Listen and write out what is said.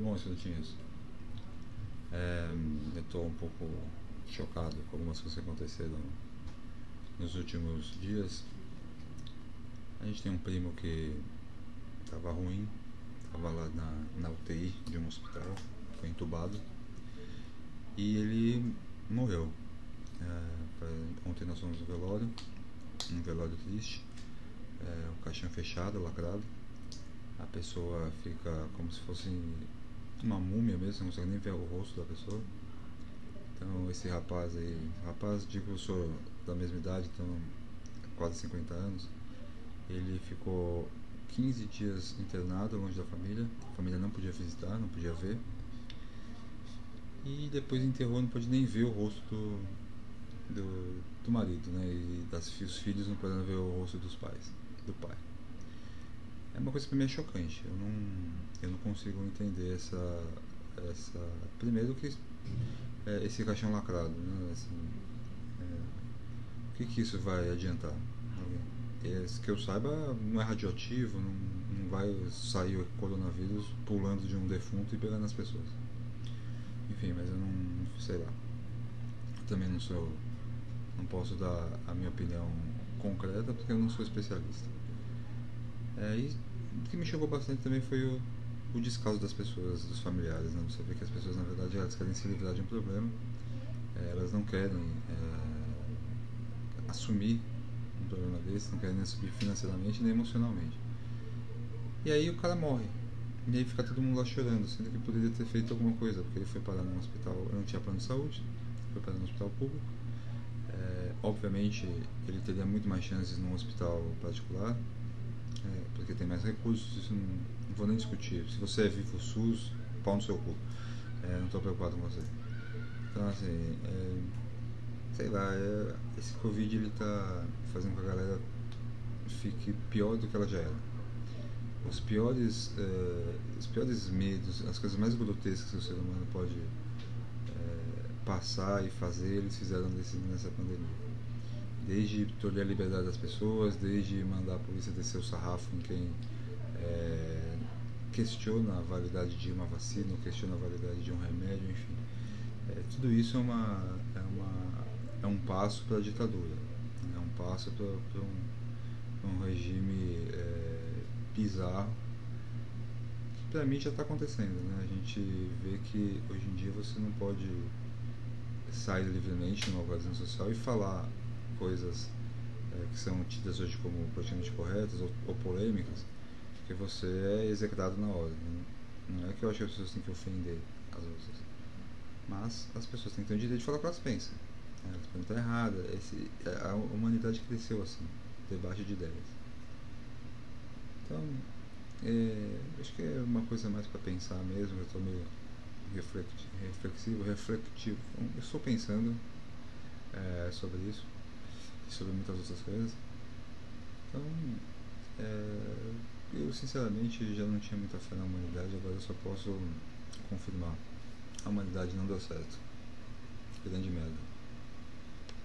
Bom, isso. É, eu estou um pouco chocado com algumas coisas que aconteceram nos últimos dias. A gente tem um primo que estava ruim, estava lá na, na UTI de um hospital, foi entubado e ele morreu. É, ontem nós fomos no velório, um velório triste, é, o caixão fechado, lacrado. A pessoa fica como se fosse uma múmia mesmo, não consegue nem ver o rosto da pessoa. Então esse rapaz aí, rapaz digo eu sou da mesma idade, então quase 50 anos, ele ficou 15 dias internado longe da família, a família não podia visitar, não podia ver. E depois enterrou, não pode nem ver o rosto do, do, do marido, né? E das, os filhos não podendo ver o rosto dos pais, do pai. É uma coisa para mim é chocante. Eu não, eu não consigo entender essa, essa primeiro que é, esse caixão lacrado, né? Assim, é, o que que isso vai adiantar? Esse, que eu saiba, não é radioativo, não, não vai sair o coronavírus pulando de um defunto e pegando as pessoas. Enfim, mas eu não, sei lá. Eu também não sou, não posso dar a minha opinião concreta porque eu não sou especialista. É, e o que me chocou bastante também foi o, o descaso das pessoas, dos familiares. Né? Você vê que as pessoas, na verdade, elas querem se livrar de um problema, é, elas não querem é, assumir um problema desse, não querem assumir financeiramente nem emocionalmente. E aí o cara morre. E aí fica todo mundo lá chorando, sendo que poderia ter feito alguma coisa, porque ele foi parar num hospital, não tinha plano de saúde, foi parar num hospital público. É, obviamente, ele teria muito mais chances num hospital particular, é, porque tem mais recursos, isso não, não, vou nem discutir. Se você é vivo SUS, pau no seu cu. É, não estou preocupado com você. Então, assim, é, sei lá, é, esse Covid ele tá fazendo com que a galera fique pior do que ela já era os piores, uh, os piores medos, as coisas mais grotescas que o ser humano pode uh, passar e fazer, eles fizeram desse, nessa pandemia. Desde tolher a liberdade das pessoas, desde mandar a polícia descer o sarrafo em quem uh, questiona a validade de uma vacina, questiona a validade de um remédio, enfim. tudo isso é, uma, é, uma, é um passo para a ditadura, é um passo para um, um regime bizarro que pra mim já está acontecendo, né? A gente vê que hoje em dia você não pode sair livremente numa organização social e falar coisas é, que são tidas hoje como praticamente corretas ou, ou, polêmicas, porque você é executado na hora. Né? Não é que eu acho que as pessoas têm que ofender as outras, mas as pessoas têm que ter o direito de falar o que elas pensam. Né? Elas podem estar erradas. Esse, a humanidade cresceu assim, debate de ideias. Então, é, acho que é uma coisa mais para pensar mesmo. Eu estou meio reflexivo, refletivo. Eu estou pensando é, sobre isso e sobre muitas outras coisas. Então, é, eu sinceramente já não tinha muita fé na humanidade, agora eu só posso confirmar. A humanidade não deu certo. Grande merda.